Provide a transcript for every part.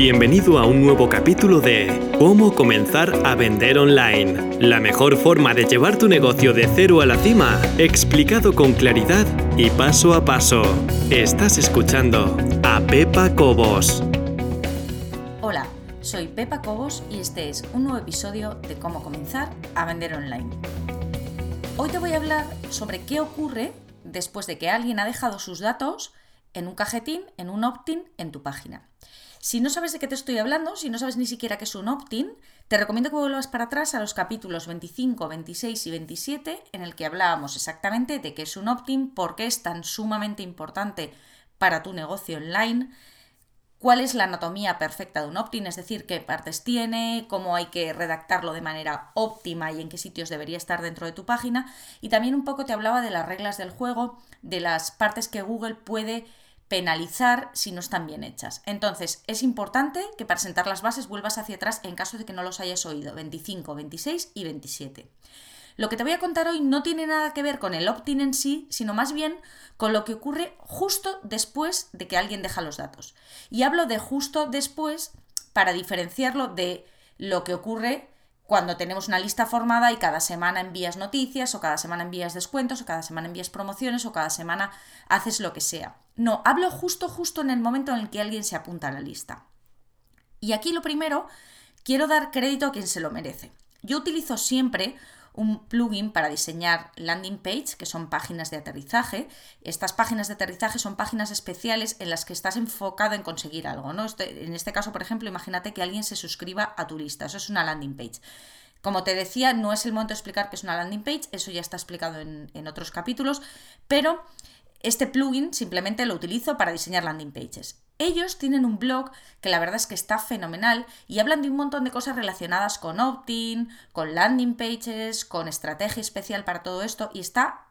Bienvenido a un nuevo capítulo de Cómo comenzar a vender online. La mejor forma de llevar tu negocio de cero a la cima, explicado con claridad y paso a paso. Estás escuchando a Pepa Cobos. Hola, soy Pepa Cobos y este es un nuevo episodio de Cómo comenzar a vender online. Hoy te voy a hablar sobre qué ocurre después de que alguien ha dejado sus datos en un cajetín, en un opt-in en tu página. Si no sabes de qué te estoy hablando, si no sabes ni siquiera qué es un opt-in, te recomiendo que vuelvas para atrás a los capítulos 25, 26 y 27 en el que hablábamos exactamente de qué es un opt-in, por qué es tan sumamente importante para tu negocio online, cuál es la anatomía perfecta de un opt-in, es decir, qué partes tiene, cómo hay que redactarlo de manera óptima y en qué sitios debería estar dentro de tu página. Y también un poco te hablaba de las reglas del juego, de las partes que Google puede penalizar si no están bien hechas. Entonces, es importante que para sentar las bases vuelvas hacia atrás en caso de que no los hayas oído, 25, 26 y 27. Lo que te voy a contar hoy no tiene nada que ver con el opt-in en sí, sino más bien con lo que ocurre justo después de que alguien deja los datos. Y hablo de justo después para diferenciarlo de lo que ocurre cuando tenemos una lista formada y cada semana envías noticias o cada semana envías descuentos o cada semana envías promociones o cada semana haces lo que sea. No, hablo justo, justo en el momento en el que alguien se apunta a la lista. Y aquí lo primero, quiero dar crédito a quien se lo merece. Yo utilizo siempre un plugin para diseñar landing page, que son páginas de aterrizaje. Estas páginas de aterrizaje son páginas especiales en las que estás enfocado en conseguir algo. ¿no? Este, en este caso, por ejemplo, imagínate que alguien se suscriba a tu lista. Eso es una landing page. Como te decía, no es el momento de explicar qué es una landing page, eso ya está explicado en, en otros capítulos, pero este plugin simplemente lo utilizo para diseñar landing pages. Ellos tienen un blog que la verdad es que está fenomenal y hablan de un montón de cosas relacionadas con opt-in, con landing pages, con estrategia especial para todo esto y está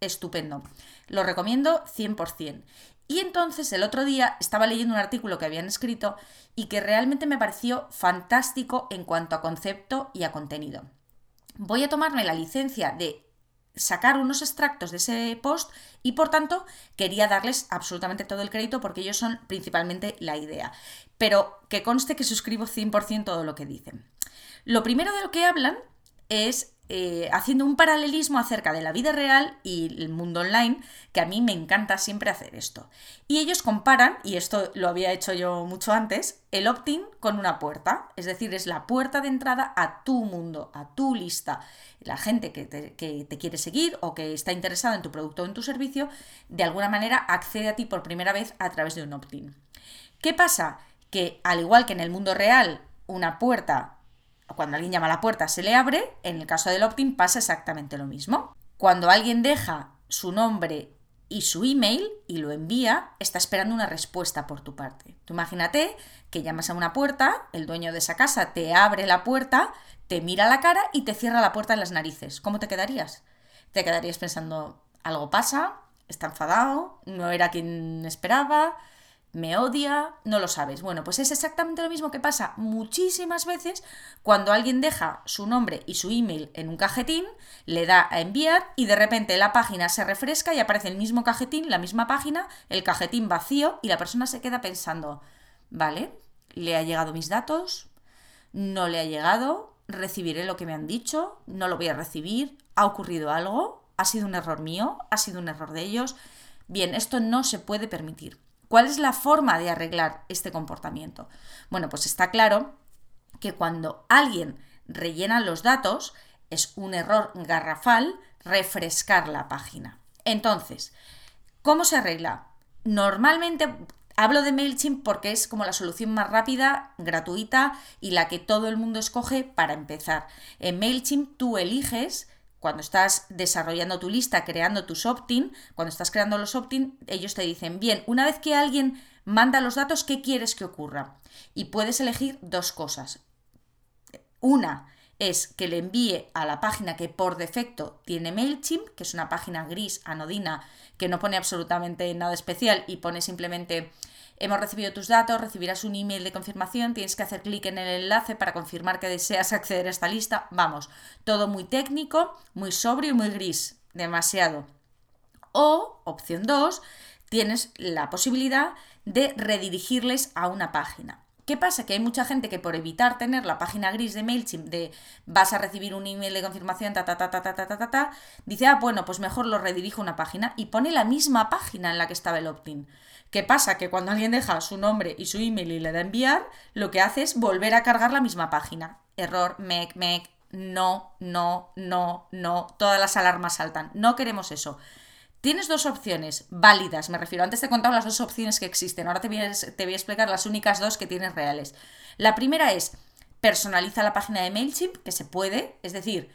estupendo. Lo recomiendo 100%. Y entonces el otro día estaba leyendo un artículo que habían escrito y que realmente me pareció fantástico en cuanto a concepto y a contenido. Voy a tomarme la licencia de sacar unos extractos de ese post y por tanto quería darles absolutamente todo el crédito porque ellos son principalmente la idea. Pero que conste que suscribo 100% todo lo que dicen. Lo primero de lo que hablan es eh, haciendo un paralelismo acerca de la vida real y el mundo online, que a mí me encanta siempre hacer esto. Y ellos comparan, y esto lo había hecho yo mucho antes, el opt-in con una puerta, es decir, es la puerta de entrada a tu mundo, a tu lista. La gente que te, que te quiere seguir o que está interesada en tu producto o en tu servicio, de alguna manera accede a ti por primera vez a través de un opt-in. ¿Qué pasa? Que al igual que en el mundo real, una puerta cuando alguien llama a la puerta se le abre, en el caso del opt-in pasa exactamente lo mismo. Cuando alguien deja su nombre y su email y lo envía, está esperando una respuesta por tu parte. Tú imagínate que llamas a una puerta, el dueño de esa casa te abre la puerta, te mira la cara y te cierra la puerta en las narices. ¿Cómo te quedarías? Te quedarías pensando, algo pasa, está enfadado, no era quien esperaba, me odia, no lo sabes. Bueno, pues es exactamente lo mismo que pasa muchísimas veces cuando alguien deja su nombre y su email en un cajetín, le da a enviar y de repente la página se refresca y aparece el mismo cajetín, la misma página, el cajetín vacío y la persona se queda pensando, vale, le ha llegado mis datos, no le ha llegado, recibiré lo que me han dicho, no lo voy a recibir, ha ocurrido algo, ha sido un error mío, ha sido un error de ellos. Bien, esto no se puede permitir. ¿Cuál es la forma de arreglar este comportamiento? Bueno, pues está claro que cuando alguien rellena los datos es un error garrafal refrescar la página. Entonces, ¿cómo se arregla? Normalmente hablo de MailChimp porque es como la solución más rápida, gratuita y la que todo el mundo escoge para empezar. En MailChimp tú eliges cuando estás desarrollando tu lista, creando tus opt-in, cuando estás creando los opt-in, ellos te dicen, bien, una vez que alguien manda los datos, ¿qué quieres que ocurra? Y puedes elegir dos cosas. Una es que le envíe a la página que por defecto tiene MailChimp, que es una página gris, anodina, que no pone absolutamente nada especial y pone simplemente hemos recibido tus datos, recibirás un email de confirmación, tienes que hacer clic en el enlace para confirmar que deseas acceder a esta lista. Vamos, todo muy técnico, muy sobrio y muy gris, demasiado. O, opción 2, tienes la posibilidad de redirigirles a una página. ¿Qué pasa? Que hay mucha gente que por evitar tener la página gris de MailChimp de vas a recibir un email de confirmación, ta, ta, ta, ta, ta, ta, ta, ta, dice, ah, bueno, pues mejor lo redirijo a una página y pone la misma página en la que estaba el opt-in. ¿Qué pasa? Que cuando alguien deja su nombre y su email y le da enviar, lo que hace es volver a cargar la misma página. Error, mec, mec, no, no, no, no, todas las alarmas saltan. No queremos eso. Tienes dos opciones válidas, me refiero. Antes te he contado las dos opciones que existen. Ahora te voy, a, explicar las únicas dos que tienes reales. La primera es personaliza la página de MailChimp, que se puede, es decir,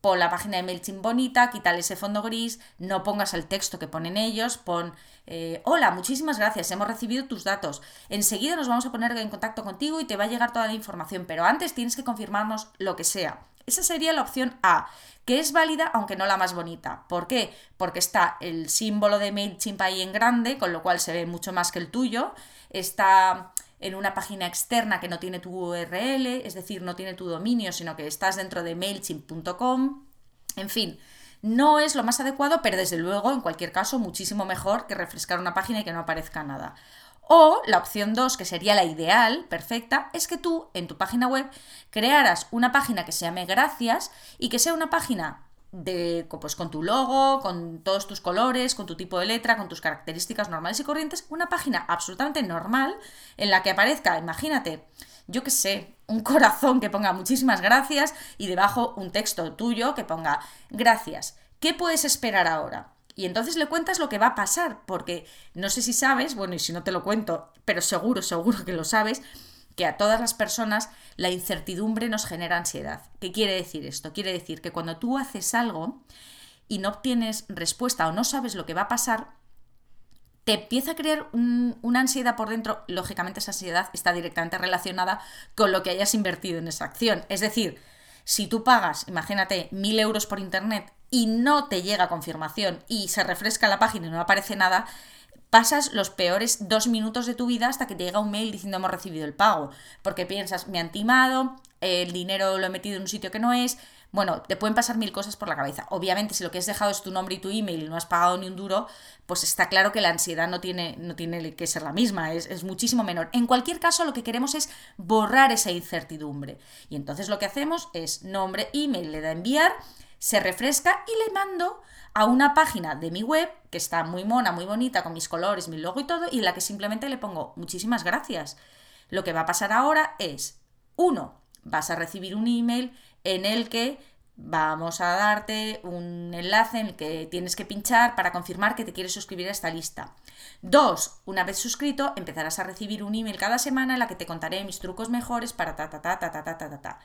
pon la página de MailChimp bonita, quítale ese fondo gris, no pongas el texto que ponen ellos, pon eh, hola, muchísimas gracias, hemos recibido tus datos. Enseguida nos vamos a poner en contacto contigo y te va a llegar toda la información, pero antes tienes que confirmarnos lo que sea. Esa sería la opción A, que es válida aunque no la más bonita. ¿Por qué? Porque está el símbolo de MailChimp ahí en grande, con lo cual se ve mucho más que el tuyo. Está en una página externa que no tiene tu URL, es decir, no tiene tu dominio, sino que estás dentro de mailchimp.com. En fin, no es lo más adecuado, pero desde luego, en cualquier caso, muchísimo mejor que refrescar una página y que no aparezca nada. O la opción 2, que sería la ideal, perfecta, es que tú en tu página web crearas una página que se llame Gracias y que sea una página de, pues, con tu logo, con todos tus colores, con tu tipo de letra, con tus características normales y corrientes, una página absolutamente normal en la que aparezca, imagínate, yo qué sé, un corazón que ponga muchísimas gracias y debajo un texto tuyo que ponga gracias. ¿Qué puedes esperar ahora? Y entonces le cuentas lo que va a pasar, porque no sé si sabes, bueno, y si no te lo cuento, pero seguro, seguro que lo sabes, que a todas las personas la incertidumbre nos genera ansiedad. ¿Qué quiere decir esto? Quiere decir que cuando tú haces algo y no obtienes respuesta o no sabes lo que va a pasar, te empieza a crear una ansiedad por dentro. Lógicamente esa ansiedad está directamente relacionada con lo que hayas invertido en esa acción. Es decir, si tú pagas, imagínate, mil euros por internet y no te llega confirmación y se refresca la página y no aparece nada, pasas los peores dos minutos de tu vida hasta que te llega un mail diciendo hemos recibido el pago. Porque piensas, me han timado, el dinero lo he metido en un sitio que no es. Bueno, te pueden pasar mil cosas por la cabeza. Obviamente, si lo que has dejado es tu nombre y tu email y no has pagado ni un duro, pues está claro que la ansiedad no tiene, no tiene que ser la misma, es, es muchísimo menor. En cualquier caso, lo que queremos es borrar esa incertidumbre. Y entonces lo que hacemos es nombre, email, le da enviar se refresca y le mando a una página de mi web que está muy mona, muy bonita, con mis colores, mi logo y todo, y en la que simplemente le pongo muchísimas gracias. Lo que va a pasar ahora es, uno, vas a recibir un email en el que vamos a darte un enlace en el que tienes que pinchar para confirmar que te quieres suscribir a esta lista. Dos, una vez suscrito, empezarás a recibir un email cada semana en la que te contaré mis trucos mejores para ta ta ta ta ta ta ta ta.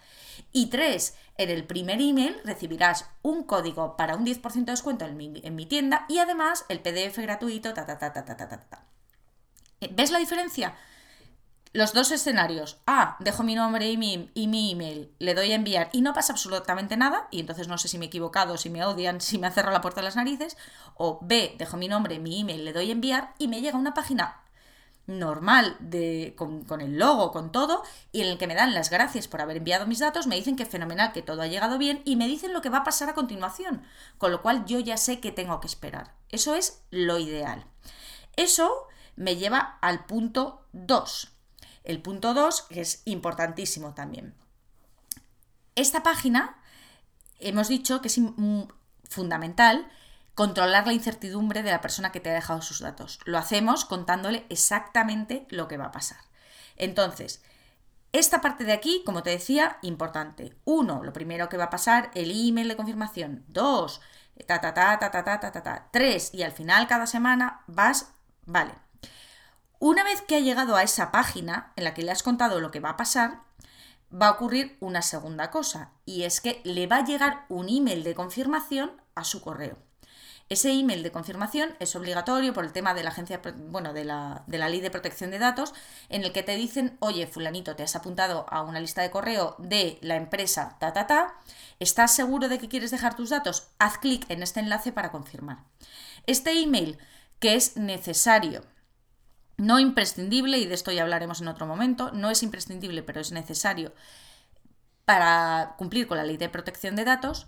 Y tres, en el primer email recibirás un código para un 10% de descuento en mi, en mi tienda y además el PDF gratuito ta ta ta ta ta ta ta. ¿Ves la diferencia? Los dos escenarios. A, dejo mi nombre y mi, email, le doy a enviar y no pasa absolutamente nada, y entonces no sé si me he equivocado, si me odian, si me ha cerrado la puerta de las narices. O B, dejo mi nombre, mi email, le doy a enviar y me llega una página normal con, con, el logo, con todo, y en el que me dan las gracias por haber enviado mis datos, me dicen que fenomenal, que todo ha llegado bien y me dicen lo que va a pasar a continuación, con lo cual yo ya sé que tengo que esperar. Eso es lo ideal. Eso me lleva al punto 2 el punto 2, que es importantísimo también. Esta página, hemos dicho que es fundamental controlar la incertidumbre de la persona que te ha dejado sus datos. Lo hacemos contándole exactamente lo que va a pasar. Entonces, esta parte de aquí, como te decía, importante. Uno, lo primero que va a pasar, el email de confirmación. Dos, ta ta ta ta ta ta ta. ta. Tres, y al final cada semana vas, vale, una vez que ha llegado a esa página en la que le has contado lo que va a pasar, va a ocurrir una segunda cosa, y es que le va a llegar un email de confirmación a su correo. Ese email de confirmación es obligatorio por el tema de la agencia, bueno, de la, de la, ley de protección de datos, en el que te dicen, oye, fulanito, te has apuntado a una lista de correo de la empresa ta ta ta, ¿estás seguro de que quieres dejar tus datos? Haz clic en este enlace para confirmar. Este email que es necesario no imprescindible, y de esto ya hablaremos en otro momento, no es imprescindible, pero es necesario para cumplir con la ley de protección de datos,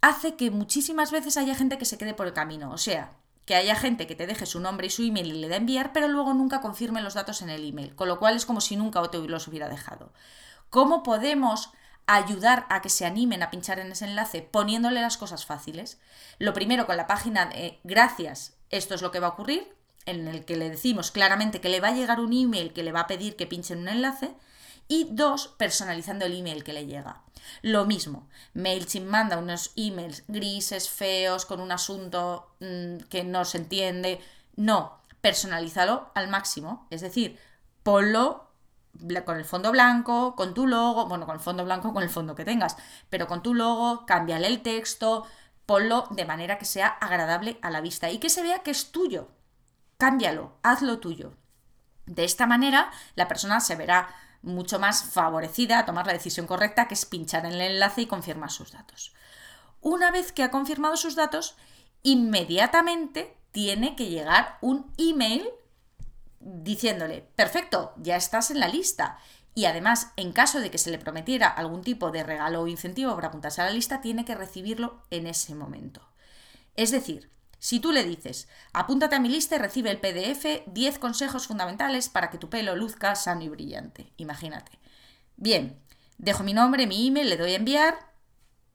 hace que muchísimas veces haya gente que se quede por el camino. O sea, que haya gente que te deje su nombre y su email y le da enviar, pero luego nunca confirme los datos en el email, con lo cual es como si nunca los hubiera dejado. ¿Cómo podemos ayudar a que se animen a pinchar en ese enlace poniéndole las cosas fáciles? Lo primero con la página de gracias, esto es lo que va a ocurrir, en el que le decimos claramente que le va a llegar un email que le va a pedir que pinche en un enlace, y dos, personalizando el email que le llega. Lo mismo, MailChimp manda unos emails grises, feos, con un asunto mm, que no se entiende. No, personalízalo al máximo. Es decir, ponlo con el fondo blanco, con tu logo, bueno, con el fondo blanco, con el fondo que tengas, pero con tu logo, cámbiale el texto, ponlo de manera que sea agradable a la vista y que se vea que es tuyo. Cámbialo, hazlo tuyo. De esta manera, la persona se verá mucho más favorecida a tomar la decisión correcta, que es pinchar en el enlace y confirmar sus datos. Una vez que ha confirmado sus datos, inmediatamente tiene que llegar un email diciéndole, perfecto, ya estás en la lista. Y además, en caso de que se le prometiera algún tipo de regalo o incentivo para apuntarse a la lista, tiene que recibirlo en ese momento. Es decir, si tú le dices, apúntate a mi lista y recibe el PDF 10 consejos fundamentales para que tu pelo luzca sano y brillante. Imagínate. Bien, dejo mi nombre, mi email, le doy a enviar,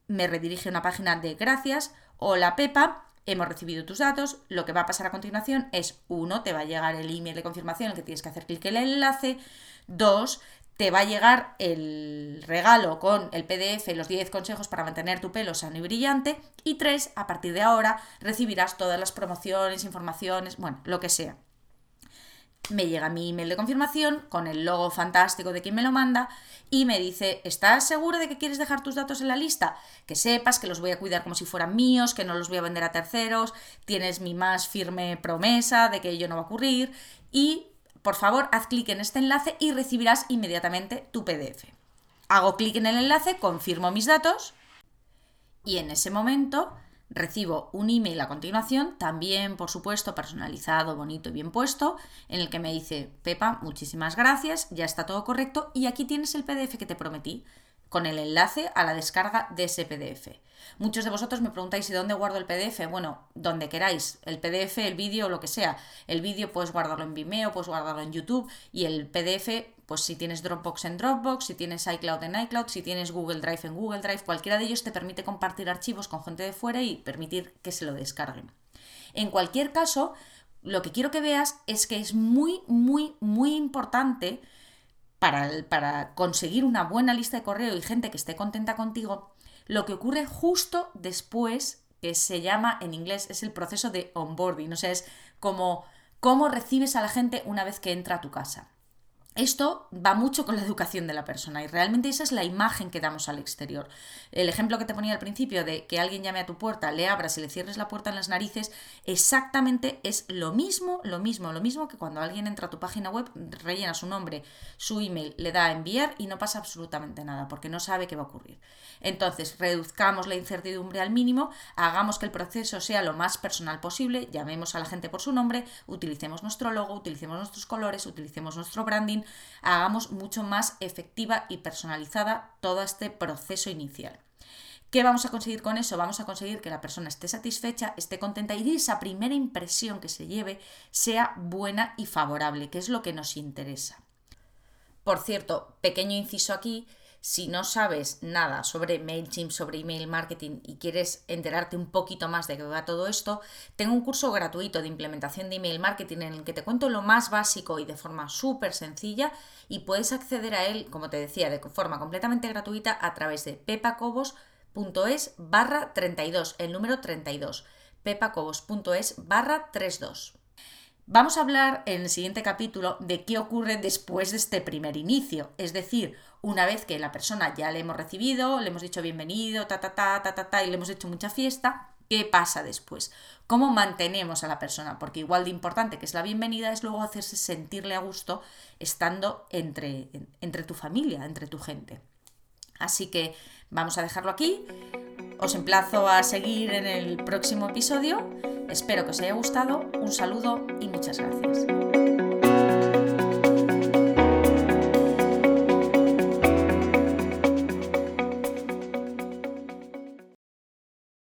me redirige a una página de gracias. Hola Pepa, hemos recibido tus datos. Lo que va a pasar a continuación es, uno, te va a llegar el email de confirmación en el que tienes que hacer clic en el enlace. Dos, te va a llegar el regalo con el PDF, los 10 consejos para mantener tu pelo sano y brillante. Y tres, a partir de ahora recibirás todas las promociones, informaciones, bueno, lo que sea. Me llega mi email de confirmación con el logo fantástico de quien me lo manda y me dice, ¿estás seguro de que quieres dejar tus datos en la lista? Que sepas que los voy a cuidar como si fueran míos, que no los voy a vender a terceros, tienes mi más firme promesa de que ello no va a ocurrir y por favor, haz clic en este enlace y recibirás inmediatamente tu PDF. Hago clic en el enlace, confirmo mis datos y en ese momento recibo un email a continuación, también por supuesto personalizado, bonito y bien puesto, en el que me dice, Pepa, muchísimas gracias, ya está todo correcto y aquí tienes el PDF que te prometí con el enlace a la descarga de ese PDF. Muchos de vosotros me preguntáis, ¿y dónde guardo el PDF? Bueno, donde queráis, el PDF, el vídeo, lo que sea. El vídeo puedes guardarlo en Vimeo, puedes guardarlo en YouTube y el PDF, pues si tienes Dropbox en Dropbox, si tienes iCloud en iCloud, si tienes Google Drive en Google Drive, cualquiera de ellos te permite compartir archivos con gente de fuera y permitir que se lo descarguen. En cualquier caso, lo que quiero que veas es que es muy, muy, muy importante para, conseguir una buena lista de correo y gente que esté contenta contigo, lo que ocurre justo después, que se llama en inglés, es el proceso de onboarding, o sea, es como cómo recibes a la gente una vez que entra a tu casa. Esto va mucho con la educación de la persona y realmente esa es la imagen que damos al exterior. El ejemplo que te ponía al principio de que alguien llame a tu puerta, le abras y le cierres la puerta en las narices, exactamente es lo mismo, lo mismo, lo mismo que cuando alguien entra a tu página web, rellena su nombre, su email, le da a enviar y no pasa absolutamente nada porque no sabe qué va a ocurrir. Entonces, reduzcamos la incertidumbre al mínimo, hagamos que el proceso sea lo más personal posible, llamemos a la gente por su nombre, utilicemos nuestro logo, utilicemos nuestros colores, utilicemos nuestro branding hagamos mucho más efectiva y personalizada todo este proceso inicial. ¿Qué vamos a conseguir con eso? Vamos a conseguir que la persona esté satisfecha, esté contenta y esa primera impresión que se lleve sea buena y favorable, que es lo que nos interesa. Por cierto, pequeño inciso aquí, si no sabes nada sobre MailChimp, sobre email marketing y quieres enterarte un poquito más de qué va todo esto, tengo un curso gratuito de implementación de email marketing en el que te cuento lo más básico y de forma súper sencilla y puedes acceder a él, como te decía, de forma completamente gratuita a través de pepacobos.es barra 32, el número 32, pepacobos.es barra 32. Vamos a hablar en el siguiente capítulo de qué ocurre después de este primer inicio, es decir, una vez que la persona ya le hemos recibido, le hemos dicho bienvenido, ta ta ta ta ta, ta y le hemos hecho mucha fiesta, ¿qué pasa después? ¿Cómo mantenemos a la persona? Porque igual de importante que es la bienvenida es luego hacerse sentirle a gusto estando entre, entre tu familia, entre tu gente. Así que vamos a dejarlo aquí. Os emplazo a seguir en el próximo episodio. Espero que os haya gustado. Un saludo y muchas gracias.